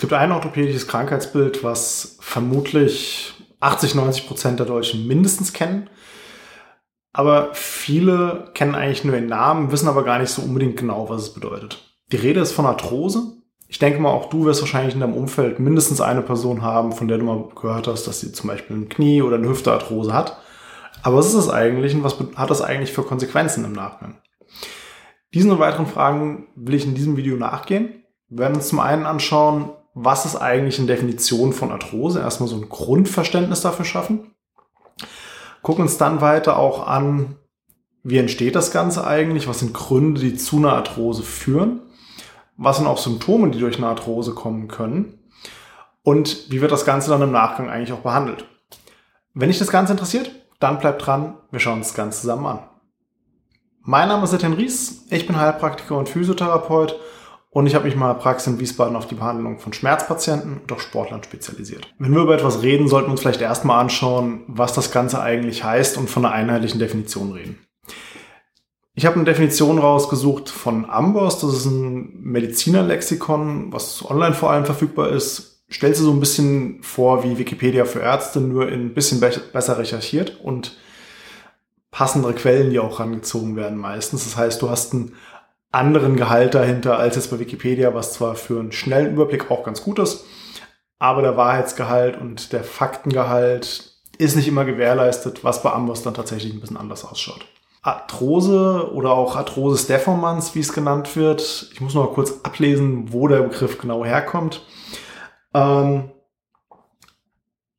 gibt ein orthopädisches Krankheitsbild, was vermutlich 80, 90 Prozent der Deutschen mindestens kennen. Aber viele kennen eigentlich nur den Namen, wissen aber gar nicht so unbedingt genau, was es bedeutet. Die Rede ist von Arthrose. Ich denke mal, auch du wirst wahrscheinlich in deinem Umfeld mindestens eine Person haben, von der du mal gehört hast, dass sie zum Beispiel ein Knie oder eine Hüftearthrose hat. Aber was ist das eigentlich und was hat das eigentlich für Konsequenzen im Nachhinein? Diesen und weiteren Fragen will ich in diesem Video nachgehen. Wir werden uns zum einen anschauen, was ist eigentlich eine Definition von Arthrose, erstmal so ein Grundverständnis dafür schaffen. Gucken uns dann weiter auch an, wie entsteht das Ganze eigentlich, was sind Gründe, die zu einer Arthrose führen, was sind auch Symptome, die durch eine Arthrose kommen können? Und wie wird das Ganze dann im Nachgang eigentlich auch behandelt. Wenn dich das Ganze interessiert, dann bleibt dran, wir schauen uns das Ganze zusammen an. Mein Name ist Etienne Ries, ich bin Heilpraktiker und Physiotherapeut und ich habe mich mal Praxis in Wiesbaden auf die Behandlung von Schmerzpatienten und auch Sportlern spezialisiert. Wenn wir über etwas reden, sollten wir uns vielleicht erstmal anschauen, was das Ganze eigentlich heißt und von einer einheitlichen Definition reden. Ich habe eine Definition rausgesucht von Amboss, das ist ein Medizinerlexikon, was online vor allem verfügbar ist. Stellt sie so ein bisschen vor wie Wikipedia für Ärzte, nur in ein bisschen be besser recherchiert und passendere Quellen, die auch rangezogen werden meistens. Das heißt, du hast einen anderen Gehalt dahinter als jetzt bei Wikipedia, was zwar für einen schnellen Überblick auch ganz gut ist, aber der Wahrheitsgehalt und der Faktengehalt ist nicht immer gewährleistet, was bei Amboss dann tatsächlich ein bisschen anders ausschaut. Arthrose oder auch Arthrosis deformans, wie es genannt wird. Ich muss noch mal kurz ablesen, wo der Begriff genau herkommt. Ähm,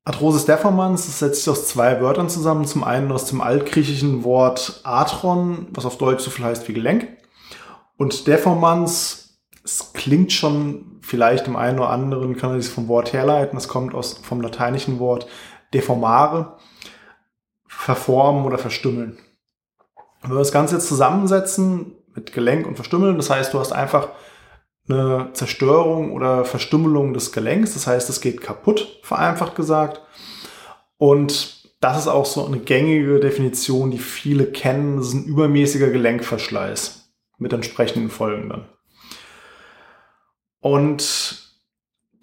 Arthrosis deformans das setzt sich aus zwei Wörtern zusammen. Zum einen aus dem altgriechischen Wort Arthron, was auf Deutsch so viel heißt wie Gelenk. Und Deformans, es klingt schon vielleicht im einen oder anderen, kann man sich vom Wort herleiten. Das kommt aus, vom lateinischen Wort deformare, verformen oder verstümmeln. Wenn wir das Ganze jetzt zusammensetzen mit Gelenk und Verstümmeln, das heißt, du hast einfach eine Zerstörung oder Verstümmelung des Gelenks, das heißt, es geht kaputt, vereinfacht gesagt. Und das ist auch so eine gängige Definition, die viele kennen. Das ist ein übermäßiger Gelenkverschleiß mit entsprechenden Folgen dann. Und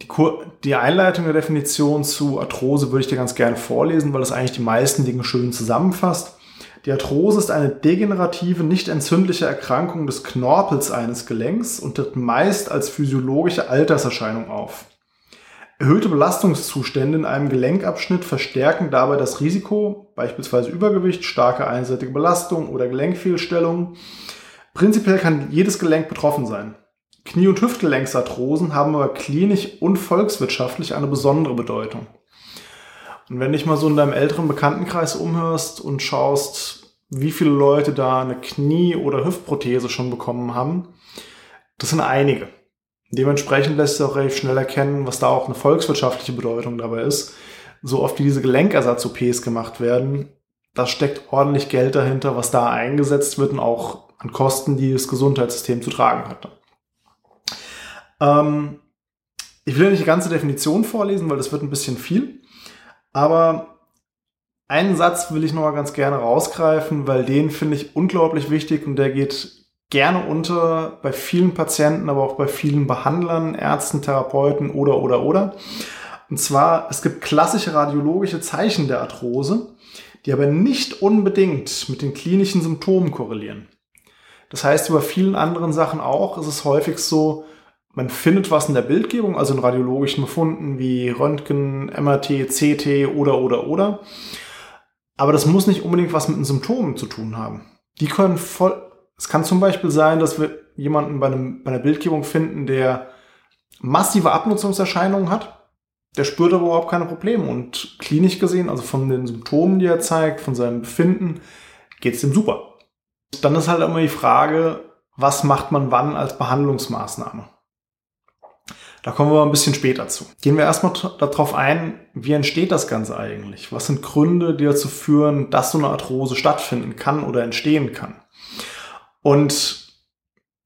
die, Kur die Einleitung der Definition zu Arthrose würde ich dir ganz gerne vorlesen, weil das eigentlich die meisten Dinge schön zusammenfasst. Die Arthrose ist eine degenerative, nicht entzündliche Erkrankung des Knorpels eines Gelenks und tritt meist als physiologische Alterserscheinung auf. Erhöhte Belastungszustände in einem Gelenkabschnitt verstärken dabei das Risiko, beispielsweise Übergewicht, starke einseitige Belastung oder Gelenkfehlstellungen, Prinzipiell kann jedes Gelenk betroffen sein. Knie- und Hüftgelenksarthrosen haben aber klinisch und volkswirtschaftlich eine besondere Bedeutung. Und wenn dich mal so in deinem älteren Bekanntenkreis umhörst und schaust, wie viele Leute da eine Knie- oder Hüftprothese schon bekommen haben, das sind einige. Dementsprechend lässt sich auch relativ schnell erkennen, was da auch eine volkswirtschaftliche Bedeutung dabei ist. So oft wie diese Gelenkersatz-OPs gemacht werden, da steckt ordentlich Geld dahinter, was da eingesetzt wird und auch an Kosten, die das Gesundheitssystem zu tragen hatte. Ähm, ich will nicht die ganze Definition vorlesen, weil das wird ein bisschen viel. Aber einen Satz will ich noch mal ganz gerne rausgreifen, weil den finde ich unglaublich wichtig und der geht gerne unter bei vielen Patienten, aber auch bei vielen Behandlern, Ärzten, Therapeuten oder, oder, oder. Und zwar, es gibt klassische radiologische Zeichen der Arthrose, die aber nicht unbedingt mit den klinischen Symptomen korrelieren. Das heißt, über vielen anderen Sachen auch ist es häufig so, man findet was in der Bildgebung, also in radiologischen Befunden wie Röntgen, MRT, CT oder, oder, oder. Aber das muss nicht unbedingt was mit den Symptomen zu tun haben. Die können voll, es kann zum Beispiel sein, dass wir jemanden bei, einem, bei einer Bildgebung finden, der massive Abnutzungserscheinungen hat. Der spürt aber überhaupt keine Probleme und klinisch gesehen, also von den Symptomen, die er zeigt, von seinem Befinden, geht es ihm super. Dann ist halt immer die Frage, was macht man wann als Behandlungsmaßnahme? Da kommen wir ein bisschen später zu. Gehen wir erstmal darauf ein, wie entsteht das Ganze eigentlich? Was sind Gründe, die dazu führen, dass so eine Arthrose stattfinden kann oder entstehen kann? Und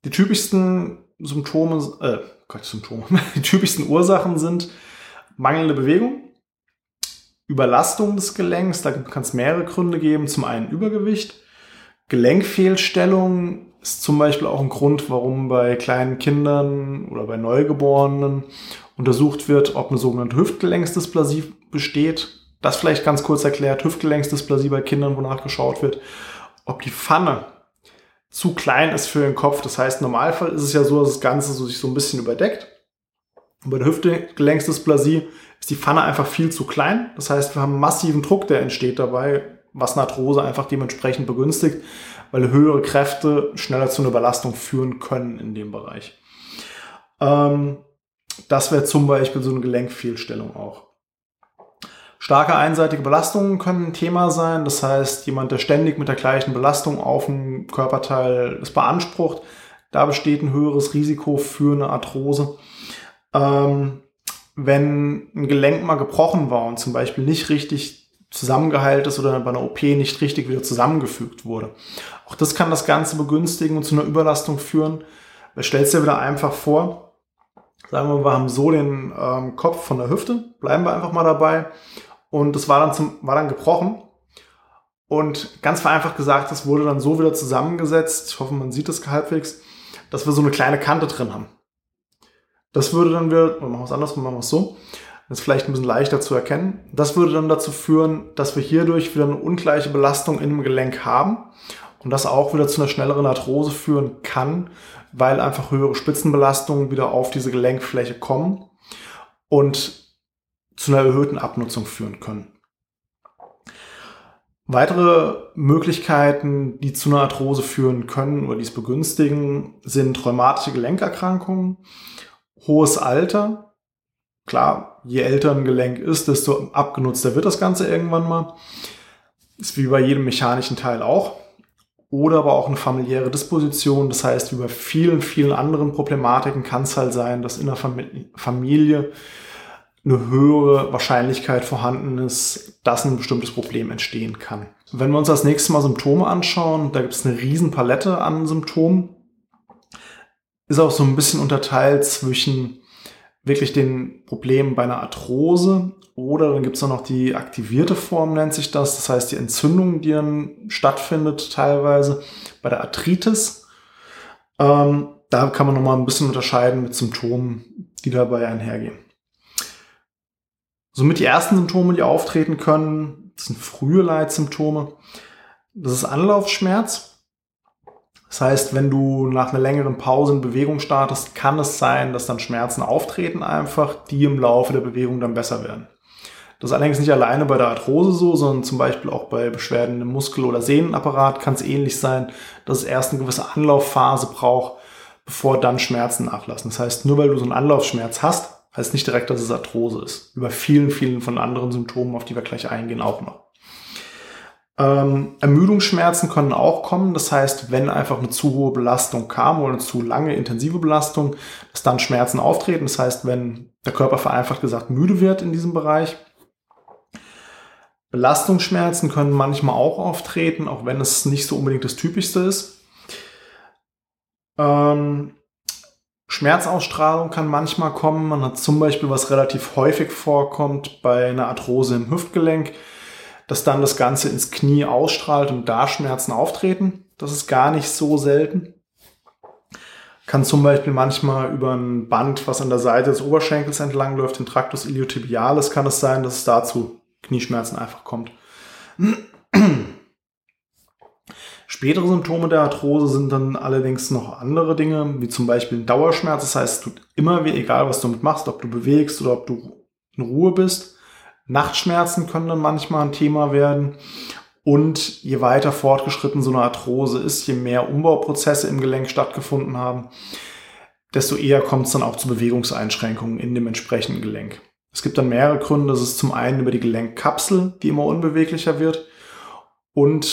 die typischsten Symptome, äh, Gott, Symptome, die typischsten Ursachen sind mangelnde Bewegung, Überlastung des Gelenks, da kann es mehrere Gründe geben. Zum einen Übergewicht, Gelenkfehlstellung ist zum Beispiel auch ein Grund, warum bei kleinen Kindern oder bei Neugeborenen untersucht wird, ob eine sogenannte Hüftgelenksdysplasie besteht. Das vielleicht ganz kurz erklärt, Hüftgelenksdysplasie bei Kindern, wonach geschaut wird, ob die Pfanne zu klein ist für den Kopf. Das heißt, im Normalfall ist es ja so, dass das Ganze so sich so ein bisschen überdeckt. Und bei der Hüftgelenksdysplasie ist die Pfanne einfach viel zu klein. Das heißt, wir haben massiven Druck, der entsteht dabei, was eine Arthrose einfach dementsprechend begünstigt, weil höhere Kräfte schneller zu einer Überlastung führen können in dem Bereich. Ähm, das wäre zum Beispiel so eine Gelenkfehlstellung auch. Starke einseitige Belastungen können ein Thema sein. Das heißt, jemand, der ständig mit der gleichen Belastung auf dem Körperteil es beansprucht, da besteht ein höheres Risiko für eine Arthrose. Ähm, wenn ein Gelenk mal gebrochen war und zum Beispiel nicht richtig zusammengeheilt ist oder bei einer OP nicht richtig wieder zusammengefügt wurde. Auch das kann das Ganze begünstigen und zu einer Überlastung führen. Stellst dir wieder einfach vor, sagen wir, wir haben so den ähm, Kopf von der Hüfte, bleiben wir einfach mal dabei und das war dann, zum, war dann gebrochen. Und ganz vereinfacht gesagt, das wurde dann so wieder zusammengesetzt, ich hoffe, man sieht das halbwegs, dass wir so eine kleine Kante drin haben. Das würde dann wieder, machen wir es andersrum, machen wir es so, das ist vielleicht ein bisschen leichter zu erkennen. Das würde dann dazu führen, dass wir hierdurch wieder eine ungleiche Belastung in dem Gelenk haben und das auch wieder zu einer schnelleren Arthrose führen kann, weil einfach höhere Spitzenbelastungen wieder auf diese Gelenkfläche kommen und zu einer erhöhten Abnutzung führen können. Weitere Möglichkeiten, die zu einer Arthrose führen können oder dies begünstigen, sind rheumatische Gelenkerkrankungen, hohes Alter. Klar, je älter ein Gelenk ist, desto abgenutzter wird das Ganze irgendwann mal. Ist wie bei jedem mechanischen Teil auch. Oder aber auch eine familiäre Disposition. Das heißt, wie bei vielen, vielen anderen Problematiken kann es halt sein, dass in der Familie eine höhere Wahrscheinlichkeit vorhanden ist, dass ein bestimmtes Problem entstehen kann. Wenn wir uns das nächste Mal Symptome anschauen, da gibt es eine riesen Palette an Symptomen. Ist auch so ein bisschen unterteilt zwischen wirklich den Problemen bei einer Arthrose oder dann gibt es auch noch die aktivierte Form, nennt sich das. Das heißt, die Entzündung, die dann stattfindet teilweise bei der Arthritis. Ähm, da kann man nochmal ein bisschen unterscheiden mit Symptomen, die dabei einhergehen. Somit die ersten Symptome, die auftreten können, das sind frühe Leitsymptome. Das ist Anlaufschmerz. Das heißt, wenn du nach einer längeren Pause in Bewegung startest, kann es sein, dass dann Schmerzen auftreten einfach, die im Laufe der Bewegung dann besser werden. Das ist allerdings nicht alleine bei der Arthrose so, sondern zum Beispiel auch bei Beschwerden im Muskel- oder Sehnenapparat kann es ähnlich sein, dass es erst eine gewisse Anlaufphase braucht, bevor dann Schmerzen nachlassen. Das heißt, nur weil du so einen Anlaufschmerz hast, heißt nicht direkt, dass es Arthrose ist. Über vielen, vielen von anderen Symptomen, auf die wir gleich eingehen, auch noch. Ähm, Ermüdungsschmerzen können auch kommen. Das heißt, wenn einfach eine zu hohe Belastung kam oder eine zu lange intensive Belastung, dass dann Schmerzen auftreten. Das heißt, wenn der Körper vereinfacht gesagt müde wird in diesem Bereich. Belastungsschmerzen können manchmal auch auftreten, auch wenn es nicht so unbedingt das Typischste ist. Ähm, Schmerzausstrahlung kann manchmal kommen. Man hat zum Beispiel, was relativ häufig vorkommt, bei einer Arthrose im Hüftgelenk, dass dann das Ganze ins Knie ausstrahlt und da Schmerzen auftreten. Das ist gar nicht so selten. Kann zum Beispiel manchmal über ein Band, was an der Seite des Oberschenkels entlang läuft, den Tractus iliotibialis, kann es sein, dass es dazu Knieschmerzen einfach kommt. Spätere Symptome der Arthrose sind dann allerdings noch andere Dinge, wie zum Beispiel ein Dauerschmerz. Das heißt, es tut immer weh, egal was du damit machst, ob du bewegst oder ob du in Ruhe bist. Nachtschmerzen können dann manchmal ein Thema werden. Und je weiter fortgeschritten so eine Arthrose ist, je mehr Umbauprozesse im Gelenk stattgefunden haben, desto eher kommt es dann auch zu Bewegungseinschränkungen in dem entsprechenden Gelenk. Es gibt dann mehrere Gründe. Das ist zum einen über die Gelenkkapsel, die immer unbeweglicher wird. Und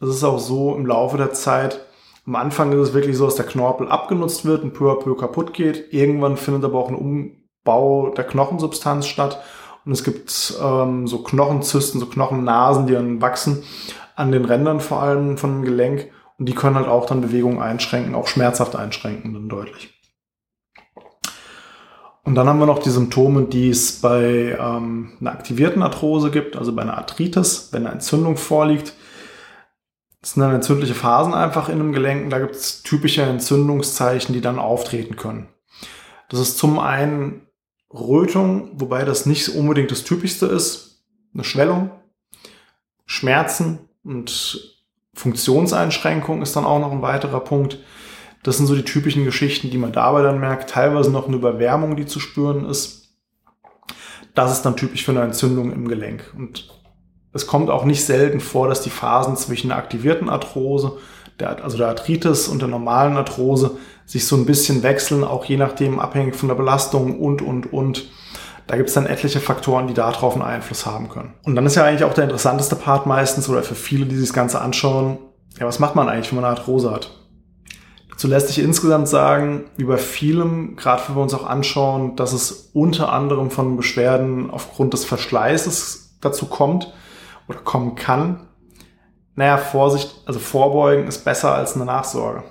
es ist auch so im Laufe der Zeit, am Anfang ist es wirklich so, dass der Knorpel abgenutzt wird und peu à peu kaputt geht. Irgendwann findet aber auch ein Umbau der Knochensubstanz statt. Und es gibt ähm, so Knochenzysten, so Knochennasen, die dann wachsen, an den Rändern vor allem von dem Gelenk. Und die können halt auch dann Bewegungen einschränken, auch schmerzhaft einschränken, dann deutlich. Und dann haben wir noch die Symptome, die es bei ähm, einer aktivierten Arthrose gibt, also bei einer Arthritis, wenn eine Entzündung vorliegt. Das sind dann entzündliche Phasen einfach in einem Gelenk. Da gibt es typische Entzündungszeichen, die dann auftreten können. Das ist zum einen Rötung, wobei das nicht unbedingt das Typischste ist, eine Schwellung, Schmerzen und Funktionseinschränkung ist dann auch noch ein weiterer Punkt. Das sind so die typischen Geschichten, die man dabei dann merkt. Teilweise noch eine Überwärmung, die zu spüren ist. Das ist dann typisch für eine Entzündung im Gelenk. Und es kommt auch nicht selten vor, dass die Phasen zwischen der aktivierten Arthrose, der, also der Arthritis und der normalen Arthrose, sich so ein bisschen wechseln, auch je nachdem abhängig von der Belastung und, und, und. Da gibt es dann etliche Faktoren, die darauf einen Einfluss haben können. Und dann ist ja eigentlich auch der interessanteste Part meistens oder für viele, die sich das Ganze anschauen, ja, was macht man eigentlich, wenn man eine Arthrose hat? Dazu lässt sich insgesamt sagen, wie bei vielem, gerade wenn wir uns auch anschauen, dass es unter anderem von Beschwerden aufgrund des Verschleißes dazu kommt oder kommen kann. Naja, Vorsicht, also Vorbeugen ist besser als eine Nachsorge.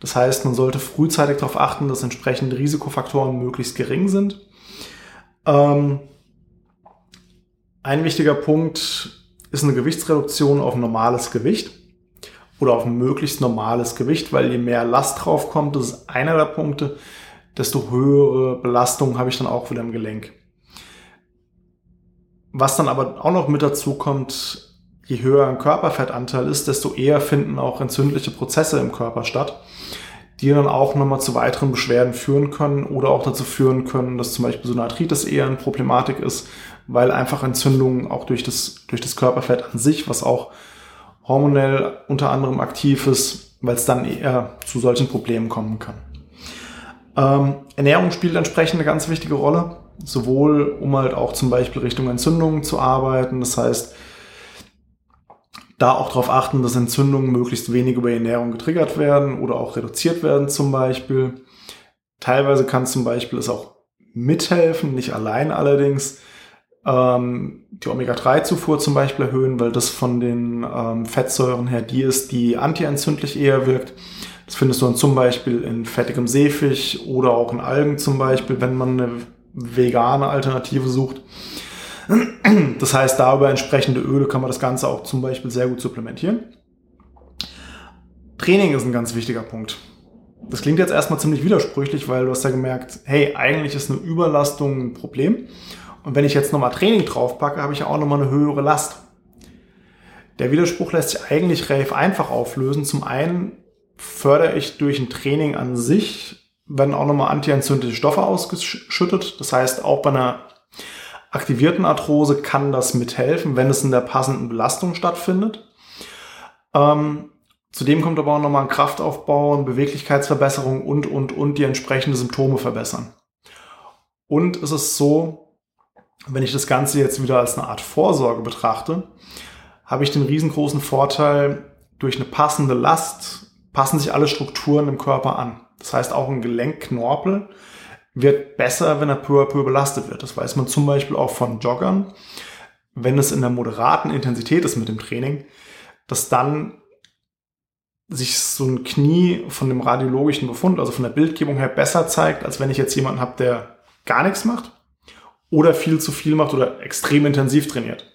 Das heißt, man sollte frühzeitig darauf achten, dass entsprechende Risikofaktoren möglichst gering sind. Ähm, ein wichtiger Punkt ist eine Gewichtsreduktion auf normales Gewicht oder auf möglichst normales Gewicht, weil je mehr Last drauf kommt, das ist einer der Punkte, desto höhere Belastung habe ich dann auch wieder im Gelenk. Was dann aber auch noch mit dazu kommt, je höher ein Körperfettanteil ist, desto eher finden auch entzündliche Prozesse im Körper statt, die dann auch nochmal zu weiteren Beschwerden führen können oder auch dazu führen können, dass zum Beispiel so eine Arthritis eher eine Problematik ist, weil einfach Entzündungen auch durch das, durch das Körperfett an sich, was auch hormonell unter anderem aktiv ist, weil es dann eher zu solchen Problemen kommen kann. Ähm, Ernährung spielt entsprechend eine ganz wichtige Rolle, sowohl um halt auch zum Beispiel Richtung Entzündungen zu arbeiten. Das heißt, da auch darauf achten, dass Entzündungen möglichst wenig über Ernährung getriggert werden oder auch reduziert werden zum Beispiel. Teilweise kann zum Beispiel es auch mithelfen, nicht allein allerdings, ähm, die Omega-3-Zufuhr zum Beispiel erhöhen, weil das von den ähm, Fettsäuren her die ist, die antientzündlich eher wirkt. Das findest du dann zum Beispiel in fettigem Seefisch oder auch in Algen zum Beispiel, wenn man eine vegane Alternative sucht. Das heißt, da über entsprechende Öle kann man das Ganze auch zum Beispiel sehr gut supplementieren. Training ist ein ganz wichtiger Punkt. Das klingt jetzt erstmal ziemlich widersprüchlich, weil du hast ja gemerkt, hey, eigentlich ist eine Überlastung ein Problem. Und wenn ich jetzt nochmal Training draufpacke, habe ich ja auch nochmal eine höhere Last. Der Widerspruch lässt sich eigentlich relativ einfach auflösen. Zum einen fördere ich durch ein Training an sich, werden auch nochmal antientzündliche Stoffe ausgeschüttet. Das heißt, auch bei einer aktivierten Arthrose kann das mithelfen, wenn es in der passenden Belastung stattfindet. Ähm, zudem kommt aber auch nochmal ein Kraftaufbau, eine Beweglichkeitsverbesserung und, und, und die entsprechende Symptome verbessern. Und es ist so, wenn ich das Ganze jetzt wieder als eine Art Vorsorge betrachte, habe ich den riesengroßen Vorteil, durch eine passende Last passen sich alle Strukturen im Körper an. Das heißt, auch ein Gelenkknorpel wird besser, wenn er peu à peu belastet wird. Das weiß man zum Beispiel auch von Joggern. Wenn es in der moderaten Intensität ist mit dem Training, dass dann sich so ein Knie von dem radiologischen Befund, also von der Bildgebung her, besser zeigt, als wenn ich jetzt jemanden habe, der gar nichts macht oder viel zu viel macht oder extrem intensiv trainiert.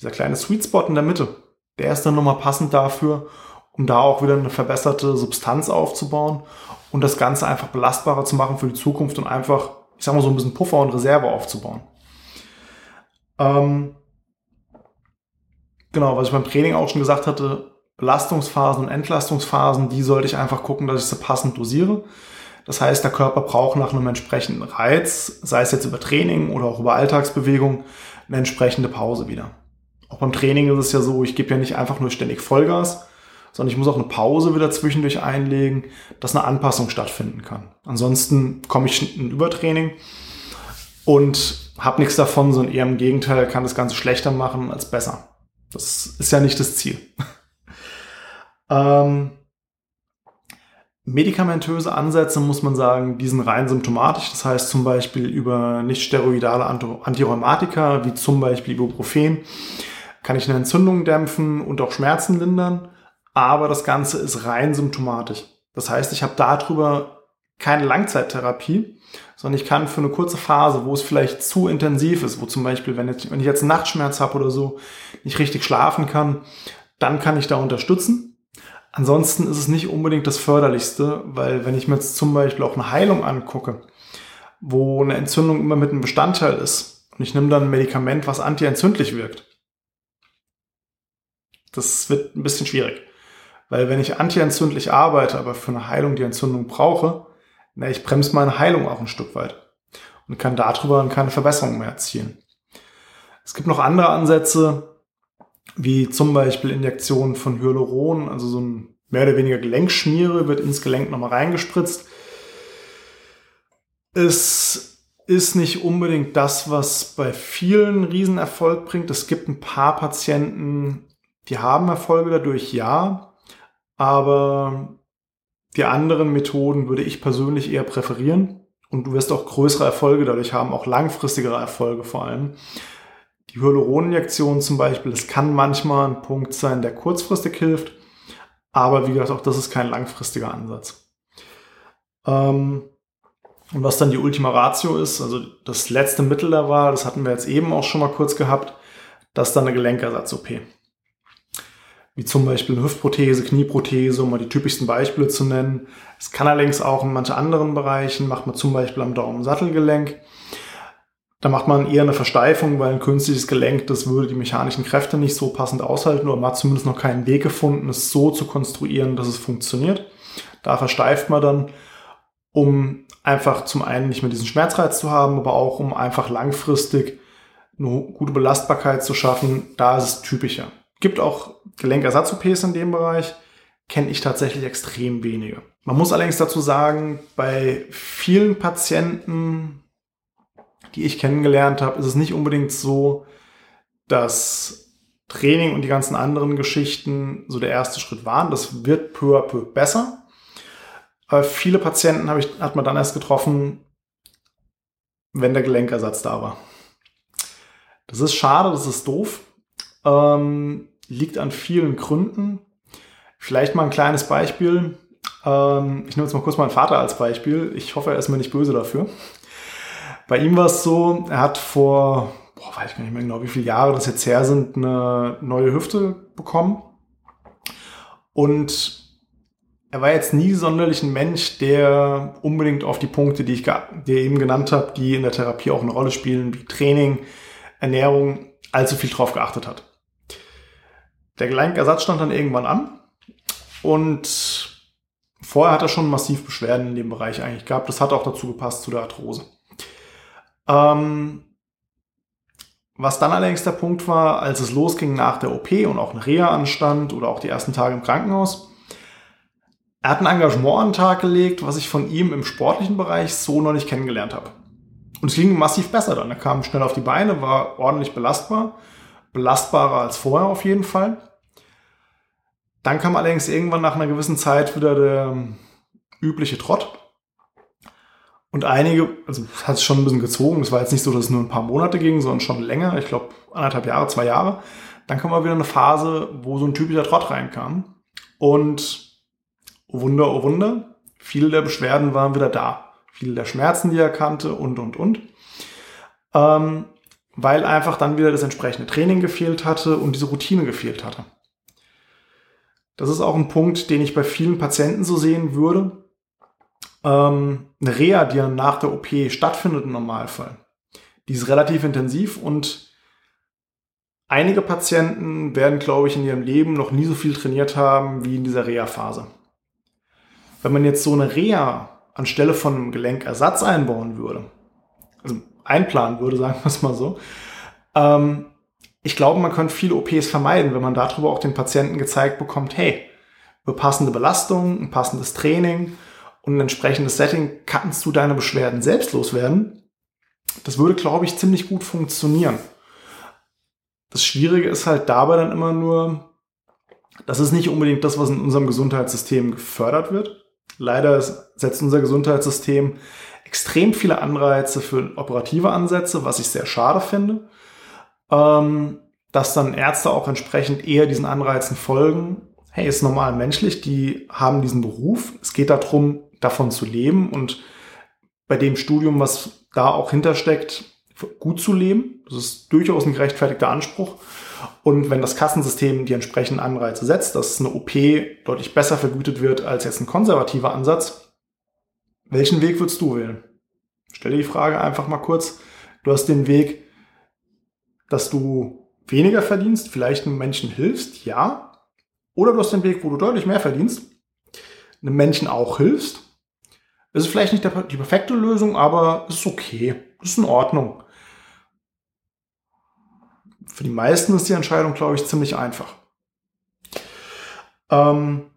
Dieser kleine Sweet Spot in der Mitte, der ist dann nochmal passend dafür, um da auch wieder eine verbesserte Substanz aufzubauen und das Ganze einfach belastbarer zu machen für die Zukunft und einfach, ich sag mal so ein bisschen Puffer und Reserve aufzubauen. Ähm, genau, was ich beim Training auch schon gesagt hatte, Belastungsphasen und Entlastungsphasen, die sollte ich einfach gucken, dass ich sie passend dosiere. Das heißt, der Körper braucht nach einem entsprechenden Reiz, sei es jetzt über Training oder auch über Alltagsbewegung, eine entsprechende Pause wieder. Auch beim Training ist es ja so, ich gebe ja nicht einfach nur ständig Vollgas, sondern ich muss auch eine Pause wieder zwischendurch einlegen, dass eine Anpassung stattfinden kann. Ansonsten komme ich in Übertraining und habe nichts davon, sondern eher im Gegenteil, kann das Ganze schlechter machen als besser. Das ist ja nicht das Ziel. ähm, medikamentöse Ansätze, muss man sagen, die sind rein symptomatisch. Das heißt zum Beispiel über nicht steroidale Antirheumatika, wie zum Beispiel Ibuprofen, kann ich eine Entzündung dämpfen und auch Schmerzen lindern aber das Ganze ist rein symptomatisch. Das heißt, ich habe darüber keine Langzeittherapie, sondern ich kann für eine kurze Phase, wo es vielleicht zu intensiv ist, wo zum Beispiel, wenn, ich, wenn ich jetzt einen Nachtschmerz habe oder so, nicht richtig schlafen kann, dann kann ich da unterstützen. Ansonsten ist es nicht unbedingt das Förderlichste, weil wenn ich mir jetzt zum Beispiel auch eine Heilung angucke, wo eine Entzündung immer mit einem Bestandteil ist und ich nehme dann ein Medikament, was antientzündlich wirkt. Das wird ein bisschen schwierig. Weil wenn ich antientzündlich arbeite, aber für eine Heilung die Entzündung brauche, na, ich bremse meine Heilung auch ein Stück weit und kann darüber keine Verbesserung mehr erzielen. Es gibt noch andere Ansätze, wie zum Beispiel Injektionen von Hyaluron, also so ein mehr oder weniger Gelenkschmiere, wird ins Gelenk nochmal reingespritzt. Es ist nicht unbedingt das, was bei vielen Riesenerfolg bringt. Es gibt ein paar Patienten, die haben Erfolge dadurch, ja, aber die anderen Methoden würde ich persönlich eher präferieren und du wirst auch größere Erfolge dadurch haben, auch langfristigere Erfolge vor allem. Die Hyaluroninjektion zum Beispiel, das kann manchmal ein Punkt sein, der kurzfristig hilft, aber wie gesagt, auch das ist kein langfristiger Ansatz. Ähm, und was dann die Ultima Ratio ist, also das letzte Mittel der Wahl, das hatten wir jetzt eben auch schon mal kurz gehabt, das ist dann eine Gelenkersatz-OP. Wie zum Beispiel eine Hüftprothese, Knieprothese, um mal die typischsten Beispiele zu nennen. Es kann allerdings auch in manchen anderen Bereichen, macht man zum Beispiel am Daumensattelgelenk. Da macht man eher eine Versteifung, weil ein künstliches Gelenk, das würde die mechanischen Kräfte nicht so passend aushalten oder man hat zumindest noch keinen Weg gefunden, es so zu konstruieren, dass es funktioniert. Da versteift man dann, um einfach zum einen nicht mehr diesen Schmerzreiz zu haben, aber auch um einfach langfristig eine gute Belastbarkeit zu schaffen. Da ist es typischer. Gibt auch Gelenkersatz-OPs in dem Bereich, kenne ich tatsächlich extrem wenige. Man muss allerdings dazu sagen, bei vielen Patienten die ich kennengelernt habe, ist es nicht unbedingt so, dass Training und die ganzen anderen Geschichten so der erste Schritt waren. Das wird peu à peu besser. Aber viele Patienten ich, hat man dann erst getroffen, wenn der Gelenkersatz da war. Das ist schade, das ist doof. Ähm, liegt an vielen Gründen. Vielleicht mal ein kleines Beispiel. Ähm, ich nehme jetzt mal kurz meinen Vater als Beispiel. Ich hoffe, er ist mir nicht böse dafür. Bei ihm war es so, er hat vor, boah, weiß ich gar nicht mehr genau, wie viele Jahre das jetzt her sind, eine neue Hüfte bekommen. Und er war jetzt nie sonderlich ein Mensch, der unbedingt auf die Punkte, die ich dir eben genannt habe, die in der Therapie auch eine Rolle spielen, wie Training, Ernährung, allzu viel drauf geachtet hat. Der Gelenkersatz stand dann irgendwann an und vorher hat er schon massiv Beschwerden in dem Bereich eigentlich gehabt. Das hat auch dazu gepasst zu der Arthrose. Ähm, was dann allerdings der Punkt war, als es losging nach der OP und auch eine Reha anstand oder auch die ersten Tage im Krankenhaus, er hat ein Engagement an den Tag gelegt, was ich von ihm im sportlichen Bereich so noch nicht kennengelernt habe. Und es ging massiv besser dann. Er kam schnell auf die Beine, war ordentlich belastbar, belastbarer als vorher auf jeden Fall. Dann kam allerdings irgendwann nach einer gewissen Zeit wieder der übliche Trott. Und einige, also hat es schon ein bisschen gezogen. Es war jetzt nicht so, dass es nur ein paar Monate ging, sondern schon länger. Ich glaube, anderthalb Jahre, zwei Jahre. Dann kam mal wieder eine Phase, wo so ein typischer Trott reinkam. Und oh Wunder, oh Wunder, viele der Beschwerden waren wieder da. Viele der Schmerzen, die er kannte und, und, und. Ähm, weil einfach dann wieder das entsprechende Training gefehlt hatte und diese Routine gefehlt hatte. Das ist auch ein Punkt, den ich bei vielen Patienten so sehen würde ähm, eine Reha, die dann nach der OP stattfindet im Normalfall, die ist relativ intensiv und einige Patienten werden, glaube ich, in ihrem Leben noch nie so viel trainiert haben wie in dieser Reha-Phase. Wenn man jetzt so eine Reha anstelle von einem Gelenkersatz einbauen würde, also einplanen würde, sagen wir es mal so, ähm, ich glaube, man könnte viele OPs vermeiden, wenn man darüber auch den Patienten gezeigt bekommt, hey, über passende Belastung, ein passendes Training und ein entsprechendes Setting kannst du deine Beschwerden selbst loswerden. Das würde, glaube ich, ziemlich gut funktionieren. Das Schwierige ist halt dabei dann immer nur, das ist nicht unbedingt das, was in unserem Gesundheitssystem gefördert wird. Leider setzt unser Gesundheitssystem extrem viele Anreize für operative Ansätze, was ich sehr schade finde. Ähm, dass dann Ärzte auch entsprechend eher diesen Anreizen folgen. Hey, ist normal menschlich, die haben diesen Beruf. Es geht darum, davon zu leben und bei dem Studium, was da auch hintersteckt, gut zu leben. Das ist durchaus ein gerechtfertigter Anspruch. Und wenn das Kassensystem die entsprechenden Anreize setzt, dass eine OP deutlich besser vergütet wird als jetzt ein konservativer Ansatz, welchen Weg würdest du wählen? Stell dir die Frage einfach mal kurz. Du hast den Weg, dass du weniger verdienst, vielleicht einem Menschen hilfst, ja. Oder du hast den Weg, wo du deutlich mehr verdienst, einem Menschen auch hilfst. Es ist vielleicht nicht die perfekte Lösung, aber es ist okay. Es ist in Ordnung. Für die meisten ist die Entscheidung, glaube ich, ziemlich einfach. Ähm,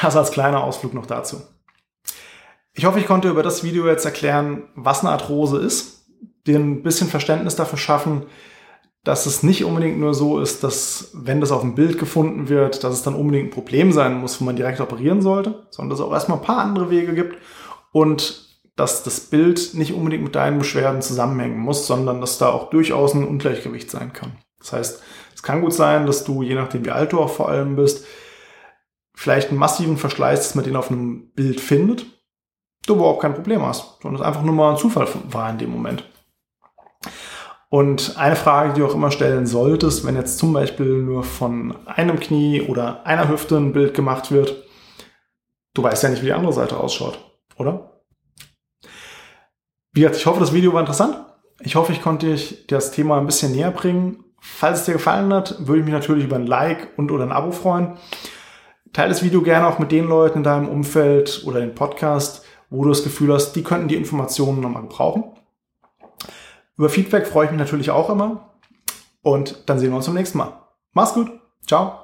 das als kleiner Ausflug noch dazu. Ich hoffe, ich konnte über das Video jetzt erklären, was eine Arthrose ist, dir ein bisschen Verständnis dafür schaffen, dass es nicht unbedingt nur so ist, dass wenn das auf dem Bild gefunden wird, dass es dann unbedingt ein Problem sein muss, wo man direkt operieren sollte, sondern dass es auch erstmal ein paar andere Wege gibt und dass das Bild nicht unbedingt mit deinen Beschwerden zusammenhängen muss, sondern dass da auch durchaus ein Ungleichgewicht sein kann. Das heißt, es kann gut sein, dass du, je nachdem wie alt du auch vor allem bist, vielleicht einen massiven Verschleiß, das man den auf einem Bild findet, du überhaupt kein Problem hast, sondern es einfach nur mal ein Zufall war in dem Moment. Und eine Frage, die du auch immer stellen solltest, wenn jetzt zum Beispiel nur von einem Knie oder einer Hüfte ein Bild gemacht wird, du weißt ja nicht, wie die andere Seite ausschaut, oder? Wie gesagt, ich hoffe, das Video war interessant. Ich hoffe, ich konnte dich das Thema ein bisschen näher bringen. Falls es dir gefallen hat, würde ich mich natürlich über ein Like und oder ein Abo freuen. Teile das Video gerne auch mit den Leuten in deinem Umfeld oder den Podcast, wo du das Gefühl hast, die könnten die Informationen nochmal gebrauchen. Über Feedback freue ich mich natürlich auch immer. Und dann sehen wir uns zum nächsten Mal. Mach's gut. Ciao.